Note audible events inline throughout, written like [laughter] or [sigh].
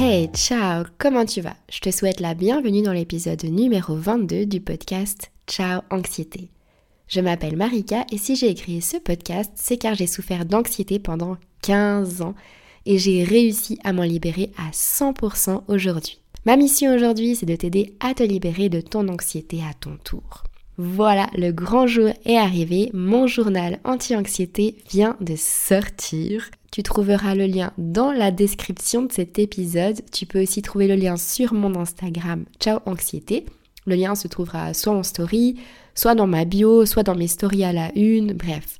Hey, ciao, comment tu vas? Je te souhaite la bienvenue dans l'épisode numéro 22 du podcast Ciao Anxiété. Je m'appelle Marika et si j'ai écrit ce podcast, c'est car j'ai souffert d'anxiété pendant 15 ans et j'ai réussi à m'en libérer à 100% aujourd'hui. Ma mission aujourd'hui, c'est de t'aider à te libérer de ton anxiété à ton tour. Voilà, le grand jour est arrivé, mon journal anti-anxiété vient de sortir. Tu trouveras le lien dans la description de cet épisode. Tu peux aussi trouver le lien sur mon Instagram Ciao Anxiété. Le lien se trouvera soit en story, soit dans ma bio, soit dans mes stories à la une, bref.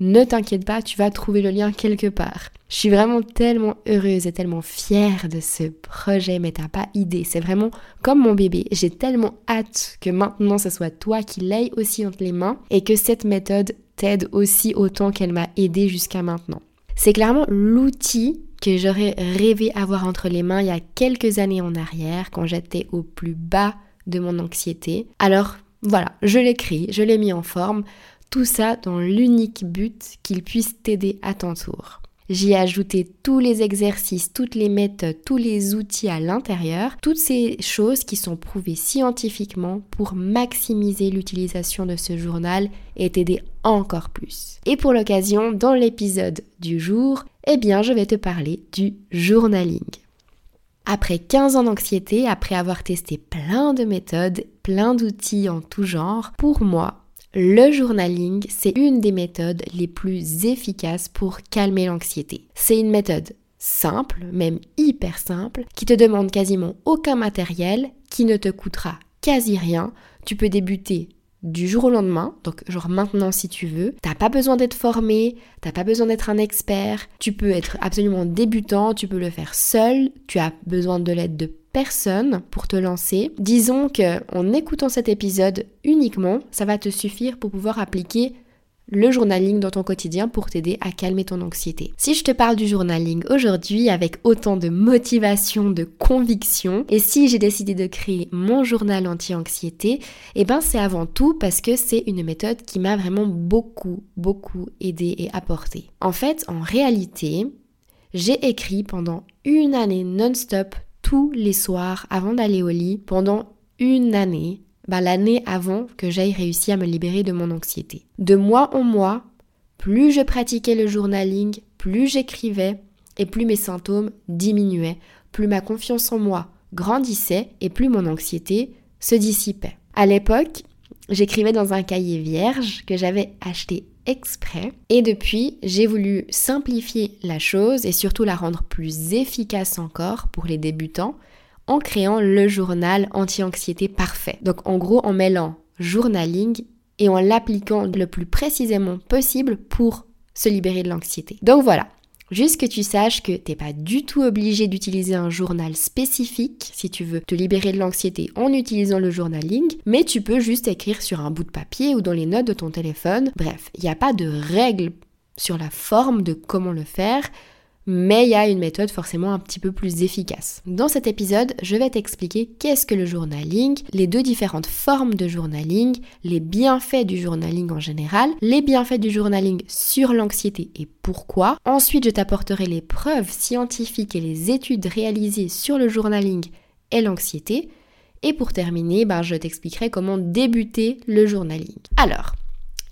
Ne t'inquiète pas, tu vas trouver le lien quelque part. Je suis vraiment tellement heureuse et tellement fière de ce projet, mais t'as pas idée. C'est vraiment comme mon bébé. J'ai tellement hâte que maintenant ce soit toi qui l'aies aussi entre les mains et que cette méthode t'aide aussi autant qu'elle m'a aidé jusqu'à maintenant. C'est clairement l'outil que j'aurais rêvé avoir entre les mains il y a quelques années en arrière, quand j'étais au plus bas de mon anxiété. Alors voilà, je l'ai créé, je l'ai mis en forme, tout ça dans l'unique but qu'il puisse t'aider à ton tour. J'y ai ajouté tous les exercices, toutes les méthodes, tous les outils à l'intérieur, toutes ces choses qui sont prouvées scientifiquement pour maximiser l'utilisation de ce journal et t'aider encore plus. Et pour l'occasion, dans l'épisode du jour, eh bien, je vais te parler du journaling. Après 15 ans d'anxiété, après avoir testé plein de méthodes, plein d'outils en tout genre, pour moi, le journaling, c'est une des méthodes les plus efficaces pour calmer l'anxiété. C'est une méthode simple, même hyper simple, qui te demande quasiment aucun matériel, qui ne te coûtera quasi rien. Tu peux débuter du jour au lendemain, donc genre maintenant si tu veux. T'as pas besoin d'être formé, t'as pas besoin d'être un expert, tu peux être absolument débutant, tu peux le faire seul, tu as besoin de l'aide de personne pour te lancer. Disons que en écoutant cet épisode uniquement, ça va te suffire pour pouvoir appliquer le journaling dans ton quotidien pour t'aider à calmer ton anxiété. Si je te parle du journaling aujourd'hui avec autant de motivation, de conviction, et si j'ai décidé de créer mon journal anti-anxiété, eh ben c'est avant tout parce que c'est une méthode qui m'a vraiment beaucoup, beaucoup aidé et apporté. En fait, en réalité, j'ai écrit pendant une année non-stop tous les soirs avant d'aller au lit pendant une année bah, l'année avant que j'aille réussi à me libérer de mon anxiété. De mois en mois, plus je pratiquais le journaling, plus j'écrivais et plus mes symptômes diminuaient, plus ma confiance en moi grandissait et plus mon anxiété se dissipait. À l'époque, j'écrivais dans un cahier vierge que j'avais acheté exprès et depuis j'ai voulu simplifier la chose et surtout la rendre plus efficace encore pour les débutants en créant le journal anti-anxiété parfait. Donc en gros en mêlant journaling et en l'appliquant le plus précisément possible pour se libérer de l'anxiété. Donc voilà, Juste que tu saches que t'es pas du tout obligé d'utiliser un journal spécifique si tu veux te libérer de l'anxiété en utilisant le journaling, mais tu peux juste écrire sur un bout de papier ou dans les notes de ton téléphone. Bref, il n'y a pas de règle sur la forme de comment le faire mais il y a une méthode forcément un petit peu plus efficace. Dans cet épisode, je vais t'expliquer qu'est-ce que le journaling, les deux différentes formes de journaling, les bienfaits du journaling en général, les bienfaits du journaling sur l'anxiété et pourquoi. Ensuite, je t'apporterai les preuves scientifiques et les études réalisées sur le journaling et l'anxiété. Et pour terminer, ben, je t'expliquerai comment débuter le journaling. Alors,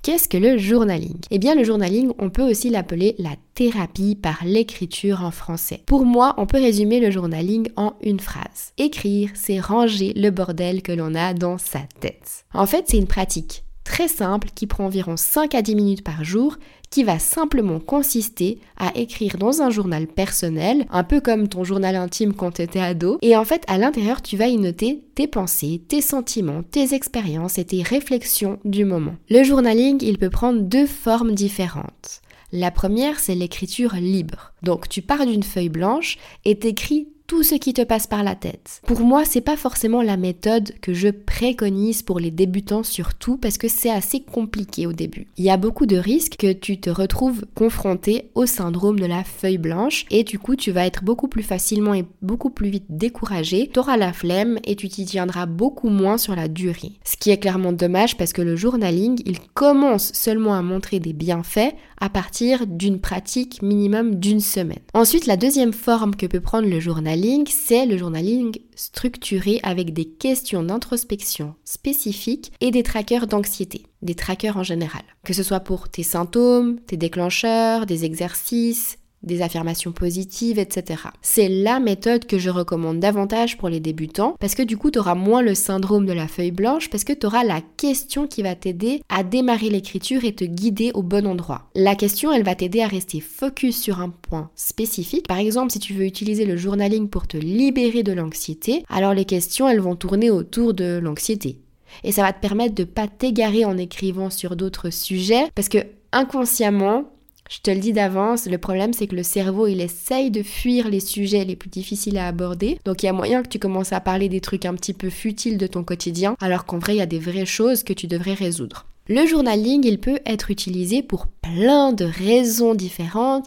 Qu'est-ce que le journaling? Eh bien, le journaling, on peut aussi l'appeler la thérapie par l'écriture en français. Pour moi, on peut résumer le journaling en une phrase. Écrire, c'est ranger le bordel que l'on a dans sa tête. En fait, c'est une pratique très simple qui prend environ 5 à 10 minutes par jour qui va simplement consister à écrire dans un journal personnel, un peu comme ton journal intime quand tu étais ado. Et en fait, à l'intérieur, tu vas y noter tes pensées, tes sentiments, tes expériences et tes réflexions du moment. Le journaling, il peut prendre deux formes différentes. La première, c'est l'écriture libre. Donc tu pars d'une feuille blanche et t'écris tout ce qui te passe par la tête. Pour moi, c'est pas forcément la méthode que je préconise pour les débutants surtout parce que c'est assez compliqué au début. Il y a beaucoup de risques que tu te retrouves confronté au syndrome de la feuille blanche et du coup, tu vas être beaucoup plus facilement et beaucoup plus vite découragé, tu auras la flemme et tu t'y tiendras beaucoup moins sur la durée. Ce qui est clairement dommage parce que le journaling, il commence seulement à montrer des bienfaits à partir d'une pratique minimum d'une semaine. Ensuite, la deuxième forme que peut prendre le journaling journaling, c'est le journaling structuré avec des questions d'introspection spécifiques et des trackers d'anxiété, des trackers en général. Que ce soit pour tes symptômes, tes déclencheurs, des exercices, des affirmations positives, etc. C'est la méthode que je recommande davantage pour les débutants parce que du coup, tu auras moins le syndrome de la feuille blanche parce que tu auras la question qui va t'aider à démarrer l'écriture et te guider au bon endroit. La question, elle va t'aider à rester focus sur un point spécifique. Par exemple, si tu veux utiliser le journaling pour te libérer de l'anxiété, alors les questions, elles vont tourner autour de l'anxiété. Et ça va te permettre de pas t'égarer en écrivant sur d'autres sujets parce que inconsciemment, je te le dis d'avance, le problème c'est que le cerveau il essaye de fuir les sujets les plus difficiles à aborder. Donc il y a moyen que tu commences à parler des trucs un petit peu futiles de ton quotidien, alors qu'en vrai il y a des vraies choses que tu devrais résoudre. Le journaling, il peut être utilisé pour plein de raisons différentes.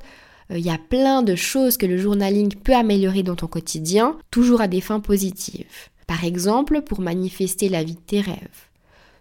Euh, il y a plein de choses que le journaling peut améliorer dans ton quotidien, toujours à des fins positives. Par exemple, pour manifester la vie de tes rêves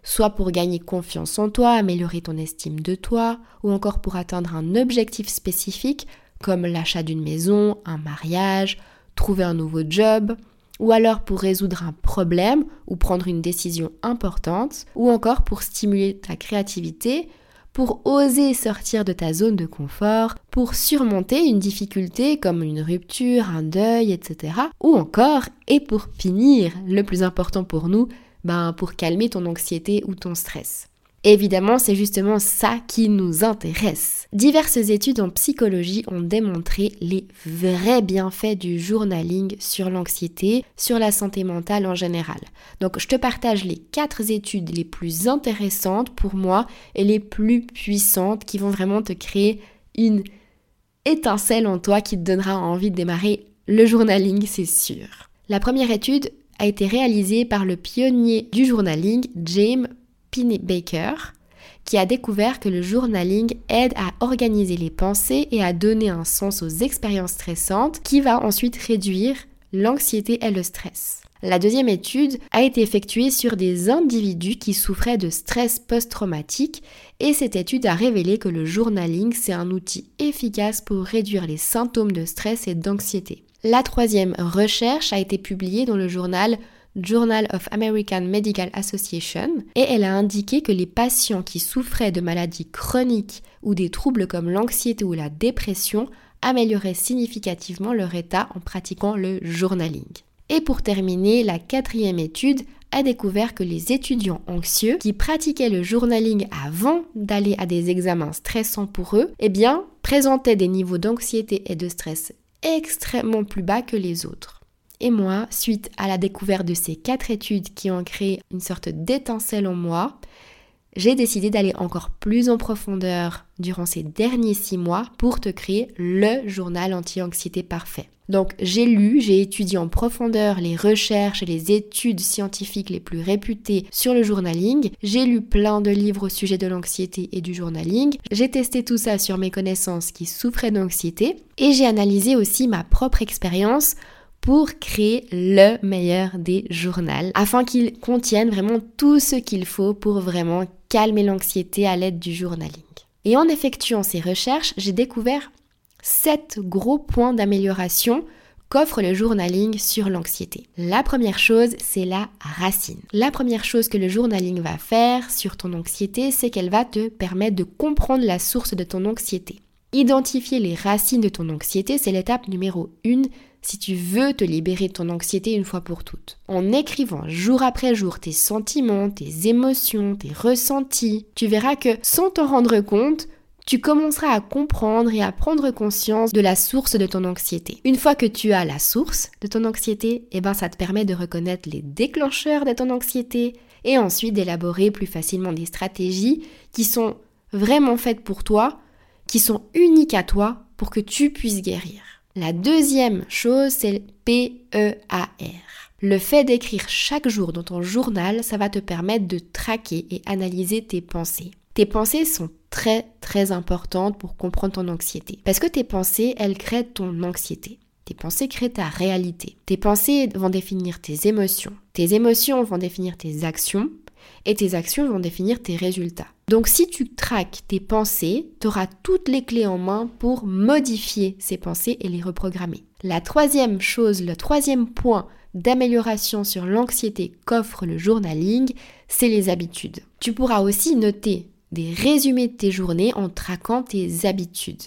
soit pour gagner confiance en toi, améliorer ton estime de toi, ou encore pour atteindre un objectif spécifique comme l'achat d'une maison, un mariage, trouver un nouveau job, ou alors pour résoudre un problème ou prendre une décision importante, ou encore pour stimuler ta créativité, pour oser sortir de ta zone de confort, pour surmonter une difficulté comme une rupture, un deuil, etc. Ou encore, et pour finir, le plus important pour nous, ben, pour calmer ton anxiété ou ton stress. Évidemment, c'est justement ça qui nous intéresse. Diverses études en psychologie ont démontré les vrais bienfaits du journaling sur l'anxiété, sur la santé mentale en général. Donc je te partage les quatre études les plus intéressantes pour moi et les plus puissantes qui vont vraiment te créer une étincelle en toi qui te donnera envie de démarrer le journaling, c'est sûr. La première étude a été réalisé par le pionnier du journaling, James Baker, qui a découvert que le journaling aide à organiser les pensées et à donner un sens aux expériences stressantes, qui va ensuite réduire l'anxiété et le stress. La deuxième étude a été effectuée sur des individus qui souffraient de stress post-traumatique et cette étude a révélé que le journaling c'est un outil efficace pour réduire les symptômes de stress et d'anxiété. La troisième recherche a été publiée dans le journal Journal of American Medical Association et elle a indiqué que les patients qui souffraient de maladies chroniques ou des troubles comme l'anxiété ou la dépression amélioraient significativement leur état en pratiquant le journaling. Et pour terminer, la quatrième étude a découvert que les étudiants anxieux qui pratiquaient le journaling avant d'aller à des examens stressants pour eux, eh bien, présentaient des niveaux d'anxiété et de stress extrêmement plus bas que les autres. Et moi, suite à la découverte de ces quatre études qui ont créé une sorte d'étincelle en moi, j'ai décidé d'aller encore plus en profondeur durant ces derniers six mois pour te créer le journal anti-anxiété parfait. Donc j'ai lu, j'ai étudié en profondeur les recherches et les études scientifiques les plus réputées sur le journaling, j'ai lu plein de livres au sujet de l'anxiété et du journaling, j'ai testé tout ça sur mes connaissances qui souffraient d'anxiété. Et j'ai analysé aussi ma propre expérience pour créer le meilleur des journaux afin qu'ils contiennent vraiment tout ce qu'il faut pour vraiment calmer l'anxiété à l'aide du journaling. Et en effectuant ces recherches, j'ai découvert sept gros points d'amélioration qu'offre le journaling sur l'anxiété. La première chose, c'est la racine. La première chose que le journaling va faire sur ton anxiété, c'est qu'elle va te permettre de comprendre la source de ton anxiété. Identifier les racines de ton anxiété, c'est l'étape numéro 1 si tu veux te libérer de ton anxiété une fois pour toutes. En écrivant jour après jour tes sentiments, tes émotions, tes ressentis, tu verras que sans t'en rendre compte, tu commenceras à comprendre et à prendre conscience de la source de ton anxiété. Une fois que tu as la source de ton anxiété, eh ben ça te permet de reconnaître les déclencheurs de ton anxiété et ensuite d'élaborer plus facilement des stratégies qui sont vraiment faites pour toi, qui sont uniques à toi pour que tu puisses guérir. La deuxième chose, c'est PEAR. Le fait d'écrire chaque jour dans ton journal, ça va te permettre de traquer et analyser tes pensées. Tes pensées sont très très importantes pour comprendre ton anxiété. Parce que tes pensées, elles créent ton anxiété. Tes pensées créent ta réalité. Tes pensées vont définir tes émotions. Tes émotions vont définir tes actions. Et tes actions vont définir tes résultats. Donc si tu traques tes pensées, tu auras toutes les clés en main pour modifier ces pensées et les reprogrammer. La troisième chose, le troisième point d'amélioration sur l'anxiété qu'offre le journaling, c'est les habitudes. Tu pourras aussi noter des résumés de tes journées en traquant tes habitudes.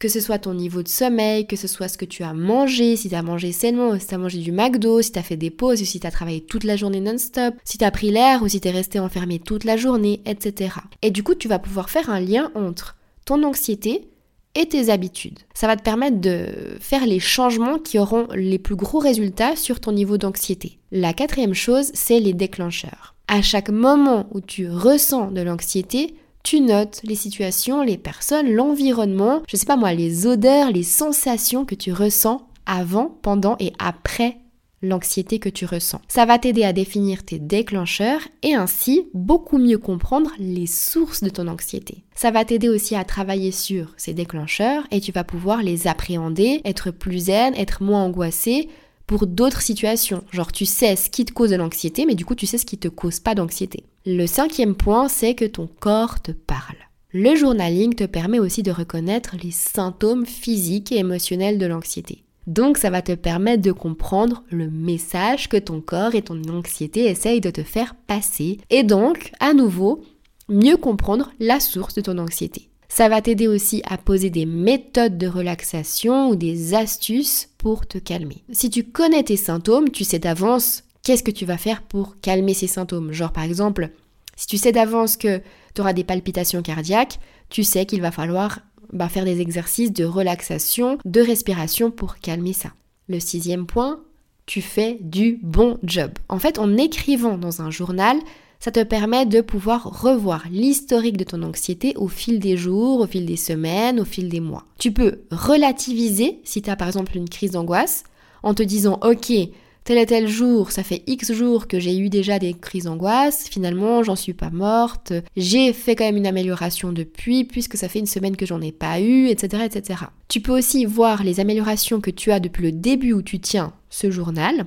Que ce soit ton niveau de sommeil, que ce soit ce que tu as mangé, si tu as mangé sainement, si tu as mangé du McDo, si tu as fait des pauses, si tu as travaillé toute la journée non-stop, si tu as pris l'air ou si tu es resté enfermé toute la journée, etc. Et du coup, tu vas pouvoir faire un lien entre ton anxiété et tes habitudes. Ça va te permettre de faire les changements qui auront les plus gros résultats sur ton niveau d'anxiété. La quatrième chose, c'est les déclencheurs. À chaque moment où tu ressens de l'anxiété, tu notes les situations, les personnes, l'environnement, je sais pas moi, les odeurs, les sensations que tu ressens avant, pendant et après l'anxiété que tu ressens. Ça va t'aider à définir tes déclencheurs et ainsi beaucoup mieux comprendre les sources de ton anxiété. Ça va t'aider aussi à travailler sur ces déclencheurs et tu vas pouvoir les appréhender, être plus zen, être moins angoissé pour d'autres situations. Genre tu sais ce qui te cause de l'anxiété mais du coup tu sais ce qui te cause pas d'anxiété. Le cinquième point, c'est que ton corps te parle. Le journaling te permet aussi de reconnaître les symptômes physiques et émotionnels de l'anxiété. Donc ça va te permettre de comprendre le message que ton corps et ton anxiété essayent de te faire passer et donc, à nouveau, mieux comprendre la source de ton anxiété. Ça va t'aider aussi à poser des méthodes de relaxation ou des astuces pour te calmer. Si tu connais tes symptômes, tu sais d'avance qu'est-ce que tu vas faire pour calmer ces symptômes Genre par exemple, si tu sais d'avance que tu auras des palpitations cardiaques, tu sais qu'il va falloir bah, faire des exercices de relaxation, de respiration pour calmer ça. Le sixième point, tu fais du bon job. En fait, en écrivant dans un journal, ça te permet de pouvoir revoir l'historique de ton anxiété au fil des jours, au fil des semaines, au fil des mois. Tu peux relativiser si tu as par exemple une crise d'angoisse en te disant ok, tel et tel jour, ça fait X jours que j'ai eu déjà des crises d'angoisse, finalement j'en suis pas morte, j'ai fait quand même une amélioration depuis puisque ça fait une semaine que j'en ai pas eu, etc., etc. Tu peux aussi voir les améliorations que tu as depuis le début où tu tiens ce journal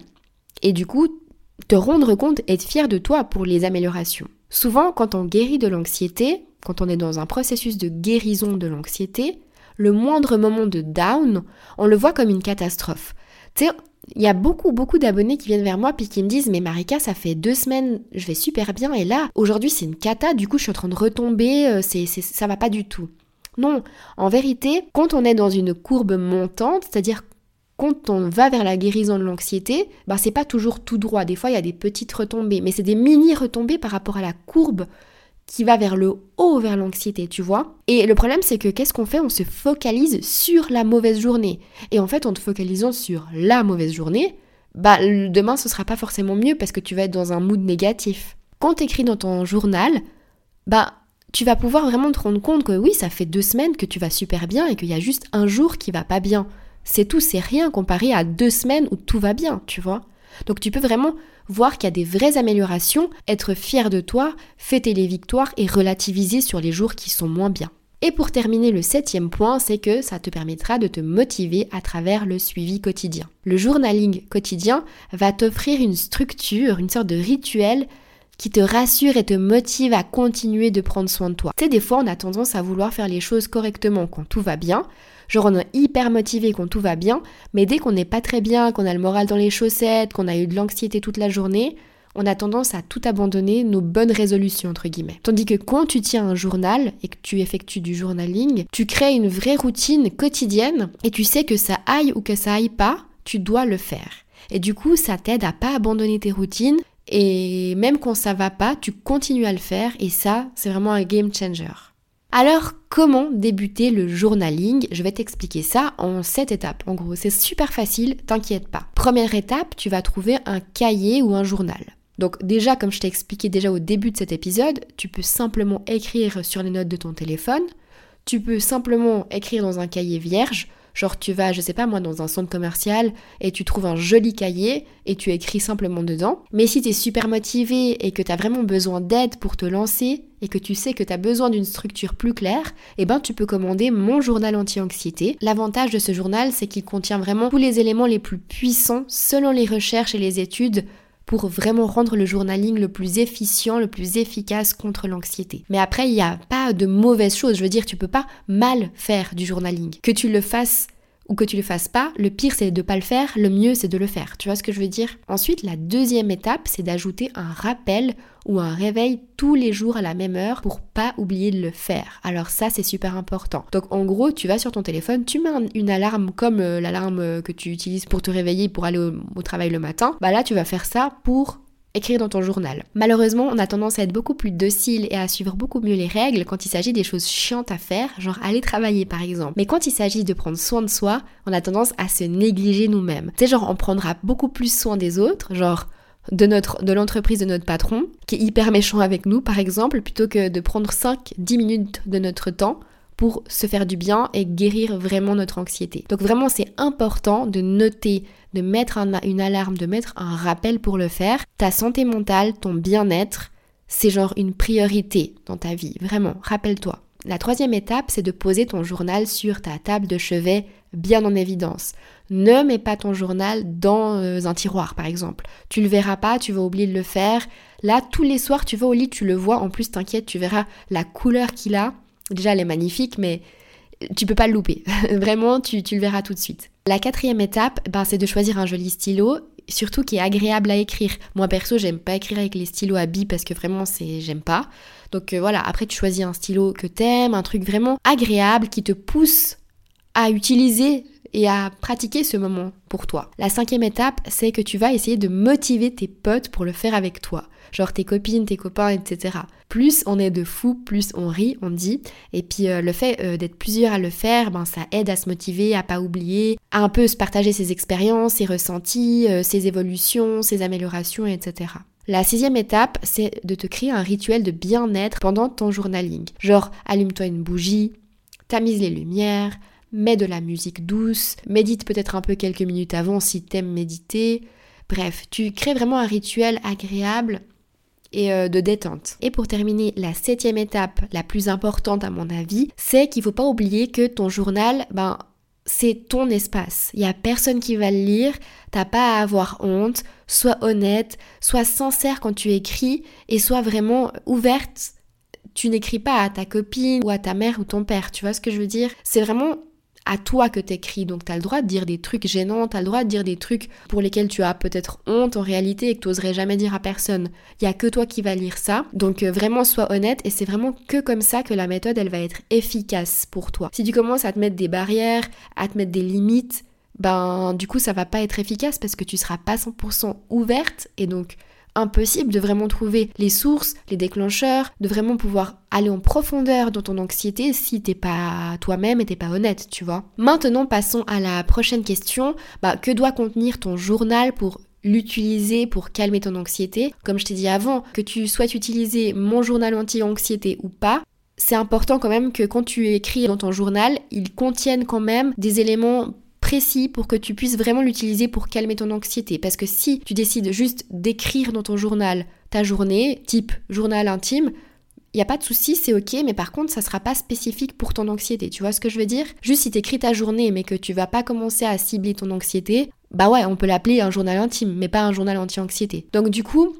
et du coup te rendre compte être fier de toi pour les améliorations. Souvent quand on guérit de l'anxiété, quand on est dans un processus de guérison de l'anxiété, le moindre moment de down, on le voit comme une catastrophe. Tu sais, il y a beaucoup, beaucoup d'abonnés qui viennent vers moi puis qui me disent Mais Marika, ça fait deux semaines, je vais super bien et là, aujourd'hui, c'est une cata, du coup, je suis en train de retomber, euh, c'est, c'est, ça va pas du tout. Non, en vérité, quand on est dans une courbe montante, c'est-à-dire quand on va vers la guérison de l'anxiété, bah c'est pas toujours tout droit. Des fois, il y a des petites retombées, mais c'est des mini retombées par rapport à la courbe qui va vers le haut, vers l'anxiété, tu vois. Et le problème, c'est que qu'est-ce qu'on fait? On se focalise sur la mauvaise journée. Et en fait, en te focalisant sur la mauvaise journée, bah demain, ce sera pas forcément mieux parce que tu vas être dans un mood négatif. Quand tu écris dans ton journal, bah tu vas pouvoir vraiment te rendre compte que oui, ça fait deux semaines que tu vas super bien et qu'il y a juste un jour qui va pas bien. C'est tout, c'est rien comparé à deux semaines où tout va bien, tu vois. Donc tu peux vraiment voir qu'il y a des vraies améliorations, être fier de toi, fêter les victoires et relativiser sur les jours qui sont moins bien. Et pour terminer, le septième point, c'est que ça te permettra de te motiver à travers le suivi quotidien. Le journaling quotidien va t'offrir une structure, une sorte de rituel qui te rassure et te motive à continuer de prendre soin de toi. Tu sais, des fois, on a tendance à vouloir faire les choses correctement quand tout va bien, Genre on est hyper motivé quand tout va bien, mais dès qu'on n'est pas très bien, qu'on a le moral dans les chaussettes, qu'on a eu de l'anxiété toute la journée, on a tendance à tout abandonner, nos bonnes résolutions entre guillemets. Tandis que quand tu tiens un journal et que tu effectues du journaling, tu crées une vraie routine quotidienne et tu sais que ça aille ou que ça aille pas, tu dois le faire. Et du coup, ça t'aide à pas abandonner tes routines et même quand ça va pas, tu continues à le faire et ça, c'est vraiment un game changer. Alors, comment débuter le journaling? Je vais t'expliquer ça en 7 étapes. En gros, c'est super facile, t'inquiète pas. Première étape, tu vas trouver un cahier ou un journal. Donc déjà, comme je t'ai expliqué déjà au début de cet épisode, tu peux simplement écrire sur les notes de ton téléphone, tu peux simplement écrire dans un cahier vierge, Genre tu vas, je sais pas moi, dans un centre commercial et tu trouves un joli cahier et tu écris simplement dedans. Mais si tu es super motivé et que tu as vraiment besoin d'aide pour te lancer et que tu sais que tu as besoin d'une structure plus claire, eh ben tu peux commander mon journal anti-anxiété. L'avantage de ce journal, c'est qu'il contient vraiment tous les éléments les plus puissants selon les recherches et les études pour vraiment rendre le journaling le plus efficient, le plus efficace contre l'anxiété. Mais après, il n'y a pas de mauvaise chose. Je veux dire, tu peux pas mal faire du journaling. Que tu le fasses ou que tu le fasses pas, le pire c'est de pas le faire, le mieux c'est de le faire. Tu vois ce que je veux dire? Ensuite, la deuxième étape, c'est d'ajouter un rappel ou un réveil tous les jours à la même heure pour pas oublier de le faire. Alors ça c'est super important. Donc en gros, tu vas sur ton téléphone, tu mets une alarme comme euh, l'alarme que tu utilises pour te réveiller pour aller au, travail le matin. Bah là, tu vas faire ça pour écrire dans ton journal. Malheureusement, on a tendance à être beaucoup plus docile et à suivre beaucoup mieux les règles quand il s'agit des choses chiantes à faire, genre aller travailler par exemple. Mais quand il s'agit de prendre soin de soi, on a tendance à se négliger nous-mêmes. C'est genre on prendra beaucoup plus soin des autres, genre de notre de l'entreprise de notre patron qui est hyper méchant avec nous par exemple plutôt que de prendre 5 10 minutes de notre temps pour se faire du bien et guérir vraiment notre anxiété. Donc vraiment c'est important de noter, de mettre une alarme, de mettre un rappel pour le faire. Ta santé mentale, ton bien-être, c'est genre une priorité dans ta vie, vraiment, rappelle-toi. La troisième étape, c'est de poser ton journal sur ta table de chevet bien en évidence. Ne mets pas ton journal dans euh, un tiroir, par exemple. Tu le verras pas, tu vas oublier de le faire. Là, tous les soirs, tu vas au lit, tu le vois. En plus, t'inquiète, tu verras la couleur qu'il a. Déjà, elle est magnifique, mais tu peux pas le louper. [laughs] Vraiment, tu, le verras tout de suite. La quatrième étape, ben, c'est de choisir un joli stylo, surtout qui est agréable à écrire. Moi, perso, j'aime pas écrire avec les stylos à billes parce que vraiment, c'est j'aime pas. Donc euh, voilà, après, tu choisis un stylo que t'aimes, un truc vraiment agréable qui te pousse à utiliser et à pratiquer ce moment pour toi. La cinquième étape, c'est que tu vas essayer de motiver tes potes pour le faire avec toi. Genre tes copines, tes copains, etc. Plus on est de fous, plus on rit, on dit. Et puis euh, le fait euh, d'être plusieurs à le faire, ben, ça aide à se motiver, à pas oublier, à un peu se partager ses expériences, ses ressentis, euh, ses évolutions, ses améliorations, etc. La sixième étape, c'est de te créer un rituel de bien-être pendant ton journaling. Genre, allume-toi une bougie, tamise les lumières, mets de la musique douce, médite peut-être un peu quelques minutes avant si t'aimes méditer. Bref, tu crées vraiment un rituel agréable et euh, de détente. Et pour terminer, la septième étape, la plus importante à mon avis, c'est qu'il faut pas oublier que ton journal, ben, c'est ton espace. Il y a personne qui va le lire, t'as pas à avoir honte, sois honnête, sois sincère quand tu écris et sois vraiment ouverte. Tu n'écris pas à ta copine ou à ta mère ou ton père, tu vois ce que je veux dire? C'est vraiment à toi que t'écris. Donc t'as le droit de dire des trucs gênants, t'as le droit de dire des trucs pour lesquels tu as peut-être honte en réalité et que t'oserais jamais dire à personne. Il y a que toi qui va lire ça. Donc euh, vraiment sois honnête et c'est vraiment que comme ça que la méthode elle va être efficace pour toi. Si tu commences à te mettre des barrières, à te mettre des limites, ben du coup ça va pas être efficace parce que tu seras pas 100% ouverte et donc impossible de vraiment trouver les sources, les déclencheurs, de vraiment pouvoir aller en profondeur dans ton anxiété si t'es pas toi-même et t'es pas honnête, tu vois. Maintenant, passons à la prochaine question. Bah, que doit contenir ton journal pour l'utiliser pour calmer ton anxiété? Comme je t'ai dit avant, que tu souhaites utiliser mon journal anti-anxiété ou pas, c'est important quand même que quand tu écris dans ton journal, il contienne quand même des éléments précis pour que tu puisses vraiment l'utiliser pour calmer ton anxiété. Parce que si tu décides juste d'écrire dans ton journal ta journée, type journal intime, il n'y a pas de souci, c'est ok, mais par contre, ça sera pas spécifique pour ton anxiété. Tu vois ce que je veux dire? Juste si tu écris ta journée, mais que tu vas pas commencer à cibler ton anxiété, bah ouais, on peut l'appeler un journal intime, mais pas un journal anti-anxiété. Donc du coup,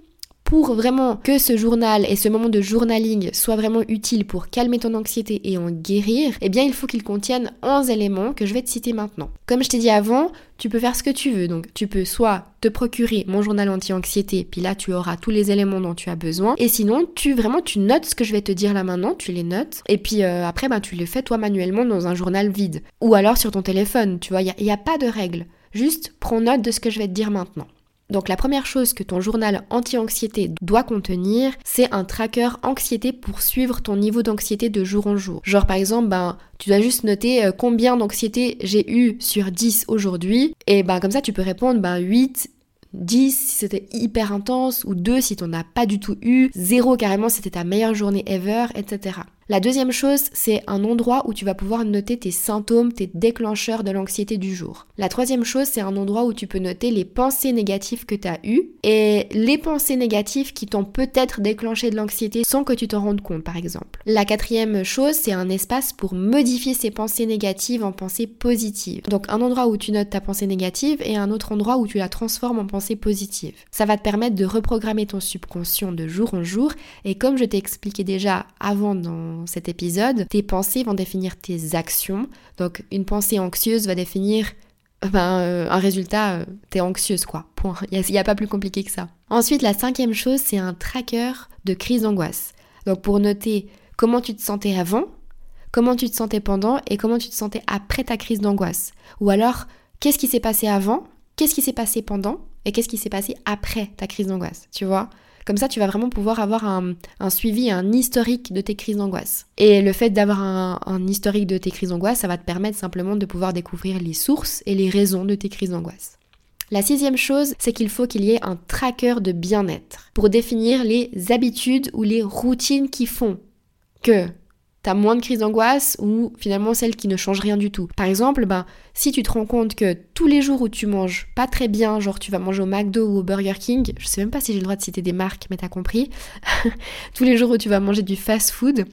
pour vraiment que ce journal et ce moment de journaling soit vraiment utile pour calmer ton anxiété et en guérir, eh bien il faut qu'il contienne 11 éléments que je vais te citer maintenant. Comme je t'ai dit avant, tu peux faire ce que tu veux. Donc tu peux soit te procurer mon journal anti-anxiété, puis là tu auras tous les éléments dont tu as besoin. Et sinon, tu vraiment tu notes ce que je vais te dire là maintenant, tu les notes. Et puis euh, après, ben, tu les fais toi manuellement dans un journal vide. Ou alors sur ton téléphone, tu vois, il n'y a, a pas de règle. Juste prends note de ce que je vais te dire maintenant. Donc la première chose que ton journal anti-anxiété doit contenir, c'est un tracker anxiété pour suivre ton niveau d'anxiété de jour en jour. Genre par exemple, ben, tu dois juste noter euh, combien d'anxiété j'ai eu sur 10 aujourd'hui. Et ben comme ça tu peux répondre ben 8, 10 si c'était hyper intense, ou 2 si t'en as pas du tout eu, 0 carrément si c'était ta meilleure journée ever, etc. La deuxième chose, c'est un endroit où tu vas pouvoir noter tes symptômes, tes déclencheurs de l'anxiété du jour. La troisième chose, c'est un endroit où tu peux noter les pensées négatives que tu as eues et les pensées négatives qui t'ont peut-être déclenché de l'anxiété sans que tu t'en rendes compte, par exemple. La quatrième chose, c'est un espace pour modifier ces pensées négatives en pensées positives. Donc un endroit où tu notes ta pensée négative et un autre endroit où tu la transformes en pensée positive. Ça va te permettre de reprogrammer ton subconscient de jour en jour et comme je t'ai expliqué déjà avant dans cet épisode, tes pensées vont définir tes actions. Donc une pensée anxieuse va définir ben, euh, un résultat, euh, t'es anxieuse quoi. Point. Il n'y a, pas plus compliqué que ça. Ensuite, la cinquième chose, c'est un tracker de crise d'angoisse. Donc pour noter comment tu te sentais avant, comment tu te sentais pendant et comment tu te sentais après ta crise d'angoisse. Ou alors, qu'est-ce qui s'est passé avant, qu'est-ce qui s'est passé pendant et qu'est-ce qui s'est passé après ta crise d'angoisse, tu vois comme ça, tu vas vraiment pouvoir avoir un, suivi, un historique de tes crises d'angoisse. Et le fait d'avoir un, un, historique de tes crises d'angoisse, ça va te permettre simplement de pouvoir découvrir les sources et les raisons de tes crises d'angoisse. La sixième chose, c'est qu'il faut qu'il y ait un tracker de bien-être pour définir les habitudes ou les routines qui font que t'as moins de crises d'angoisse ou finalement celles qui ne changent rien du tout. Par exemple, ben, si tu te rends compte que tous les jours où tu manges pas très bien, genre tu vas manger au McDo ou au Burger King, je sais même pas si j'ai le droit de citer des marques, mais t'as compris, [laughs] tous les jours où tu vas manger du fast food,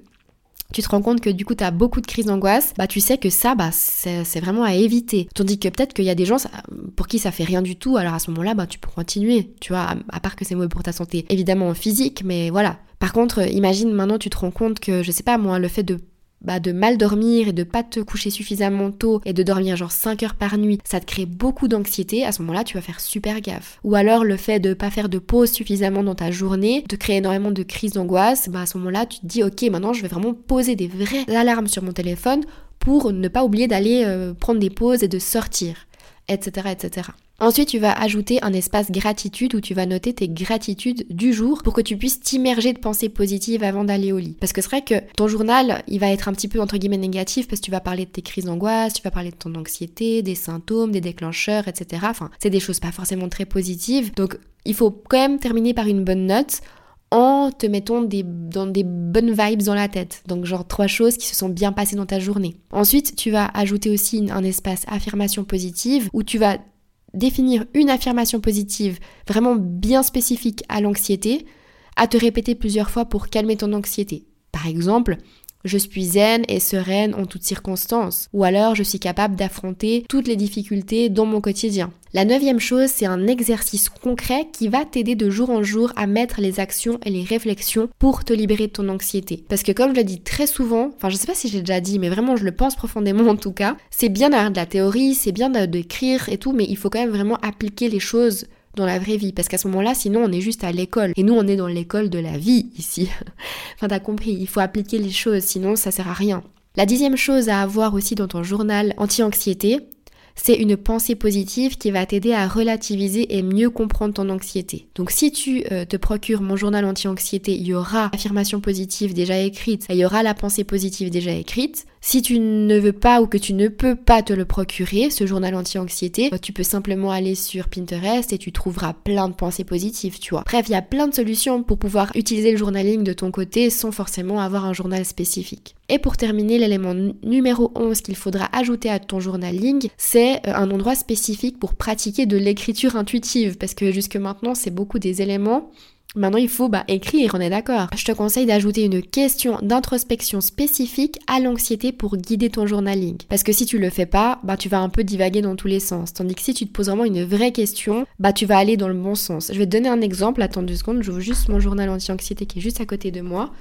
tu te rends compte que du coup tu as beaucoup de crises d'angoisse, bah tu sais que ça bah c'est vraiment à éviter. Tandis que peut-être qu'il y a des gens pour qui ça fait rien du tout, alors à ce moment-là bah tu peux continuer, tu vois, à, part que c'est mauvais pour ta santé, évidemment physique, mais voilà. Par contre, imagine maintenant tu te rends compte que je sais pas moi, le fait de bah, de mal dormir et de pas te coucher suffisamment tôt et de dormir genre 5 heures par nuit, ça te crée beaucoup d'anxiété, à ce moment-là, tu vas faire super gaffe. Ou alors le fait de pas faire de pause suffisamment dans ta journée, de créer énormément de crises d'angoisse, bah à ce moment-là, tu te dis OK, maintenant je vais vraiment poser des vraies alarmes sur mon téléphone pour ne pas oublier d'aller euh, prendre des pauses et de sortir, etc., etc. Ensuite, tu vas ajouter un espace gratitude où tu vas noter tes gratitudes du jour pour que tu puisses t'immerger de pensées positives avant d'aller au lit. Parce que c'est vrai que ton journal, il va être un petit peu entre guillemets négatif parce que tu vas parler de tes crises d'angoisse, tu vas parler de ton anxiété, des symptômes, des déclencheurs, etc. Enfin, c'est des choses pas forcément très positives. Donc, il faut quand même terminer par une bonne note en te mettant des, bonnes vibes dans la tête. Donc genre trois choses qui se sont bien passées dans ta journée. Ensuite, tu vas ajouter aussi un espace affirmation positive où tu vas définir une affirmation positive vraiment bien spécifique à l'anxiété, à te répéter plusieurs fois pour calmer ton anxiété. Par exemple, je suis zen et sereine en toutes circonstances. Ou alors je suis capable d'affronter toutes les difficultés dans mon quotidien. La neuvième chose, c'est un exercice concret qui va t'aider de jour en jour à mettre les actions et les réflexions pour te libérer de ton anxiété. Parce que comme je le dis très souvent, enfin je sais pas si j'ai déjà dit, mais vraiment je le pense profondément en tout cas, c'est bien d'avoir de la théorie, c'est bien d'écrire et tout, mais il faut quand même vraiment appliquer les choses dans la vraie vie. Parce qu'à ce moment-là, sinon, on est juste à l'école. Et nous, on est dans l'école de la vie ici. [laughs] enfin, t'as compris, il faut appliquer les choses, sinon ça sert à rien. La dixième chose à avoir aussi dans ton journal anti-anxiété, c'est une pensée positive qui va t'aider à relativiser et mieux comprendre ton anxiété. Donc si tu euh, te procures mon journal anti-anxiété, il y aura l'affirmation positive déjà écrite, il y aura la pensée positive déjà écrite. Si tu ne veux pas ou que tu ne peux pas te le procurer, ce journal anti-anxiété, bah, tu peux simplement aller sur Pinterest et tu trouveras plein de pensées positives, tu vois. Bref, il y a plein de solutions pour pouvoir utiliser le journaling de ton côté sans forcément avoir un journal spécifique. Et pour terminer, l'élément numéro 11 qu'il faudra ajouter à ton journaling, c'est euh, un endroit spécifique pour pratiquer de l'écriture intuitive parce que jusque maintenant, c'est beaucoup des éléments Maintenant, il faut bah, écrire, on est d'accord. Je te conseille d'ajouter une question d'introspection spécifique à l'anxiété pour guider ton journaling. Parce que si tu le fais pas, bah, tu vas un peu divaguer dans tous les sens. Tandis que si tu te poses vraiment une vraie question, bah, tu vas aller dans le bon sens. Je vais te donner un exemple. Attends deux secondes. J'ouvre juste mon journal anti-anxiété qui est juste à côté de moi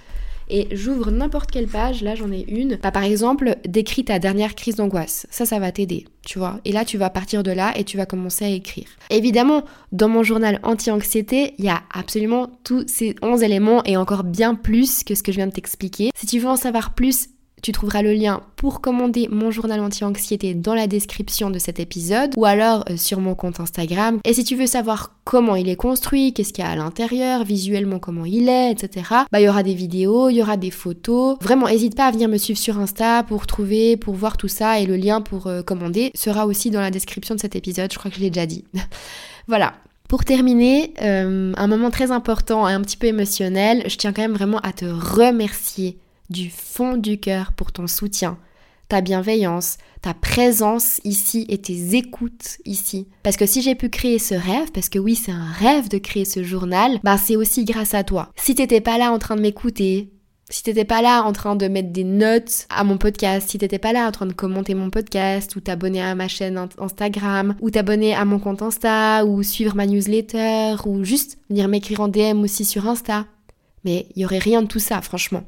et j'ouvre n'importe quelle page, là j'en ai une, bah, par exemple, décris ta dernière crise d'angoisse. Ça, ça va t'aider, tu vois. Et là, tu vas partir de là et tu vas commencer à écrire. Évidemment, dans mon journal anti-anxiété, il y a absolument tous ces 11 éléments et encore bien plus que ce que je viens de t'expliquer. Si tu veux en savoir plus, tu trouveras le lien pour commander mon journal anti-anxiété dans la description de cet épisode ou alors euh, sur mon compte Instagram. Et si tu veux savoir comment il est construit, qu'est-ce qu'il y a à l'intérieur, visuellement comment il est, etc. Bah il y aura des vidéos, il y aura des photos. Vraiment, n'hésite pas à venir me suivre sur Insta pour trouver, pour voir tout ça et le lien pour euh, commander sera aussi dans la description de cet épisode. Je crois que je l'ai déjà dit. [laughs] voilà, pour terminer, euh, un moment très important et un petit peu émotionnel, je tiens quand même vraiment à te remercier du fond du cœur pour ton soutien, ta bienveillance, ta présence ici et tes écoutes ici. Parce que si j'ai pu créer ce rêve, parce que oui, c'est un rêve de créer ce journal, bah c'est aussi grâce à toi. Si t'étais pas là en train de m'écouter, si t'étais pas là en train de mettre des notes à mon podcast, si t'étais pas là en train de commenter mon podcast, ou t'abonner à ma chaîne Instagram, ou t'abonner à mon compte Insta, ou suivre ma newsletter, ou juste venir m'écrire en DM aussi sur Insta, mais il y aurait rien de tout ça, franchement.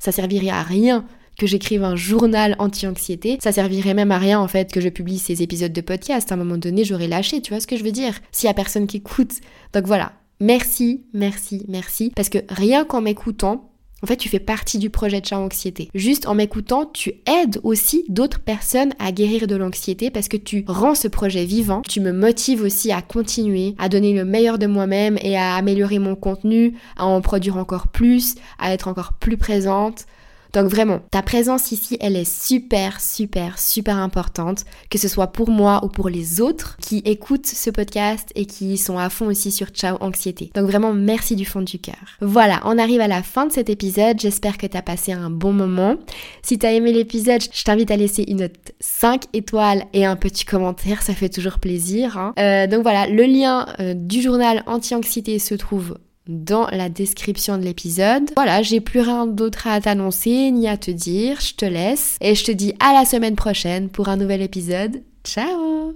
Ça servirait à rien que j'écrive un journal anti-anxiété, ça servirait même à rien en fait que je publie ces épisodes de podcast. À un moment donné, j'aurais lâché, tu vois ce que je veux dire? S'il y a personne qui écoute. Donc voilà, merci, merci, merci. Parce que rien qu'en m'écoutant, en fait, tu fais partie du projet de Ciao Anxiété. Juste en m'écoutant, tu aides aussi d'autres personnes à guérir de l'anxiété parce que tu rends ce projet vivant. Tu me motives aussi à continuer, à donner le meilleur de moi-même et à améliorer mon contenu, à en produire encore plus, à être encore plus présente. Donc vraiment, ta présence ici, elle est super, super, super importante, que ce soit pour moi ou pour les autres qui écoutent ce podcast et qui sont à fond aussi sur Ciao Anxiété. Donc vraiment, merci du fond du cœur. Voilà, on arrive à la fin de cet épisode. J'espère que tu as passé un bon moment. Si tu as aimé l'épisode, je t'invite à laisser une note 5 étoiles et un petit commentaire, ça fait toujours plaisir. Hein. Euh, donc voilà, le lien euh, du journal anti-anxiété se trouve dans la description de l'épisode. Voilà, j'ai plus rien d'autre à t'annoncer ni à te dire. Je te laisse et je te dis à la semaine prochaine pour un nouvel épisode. Ciao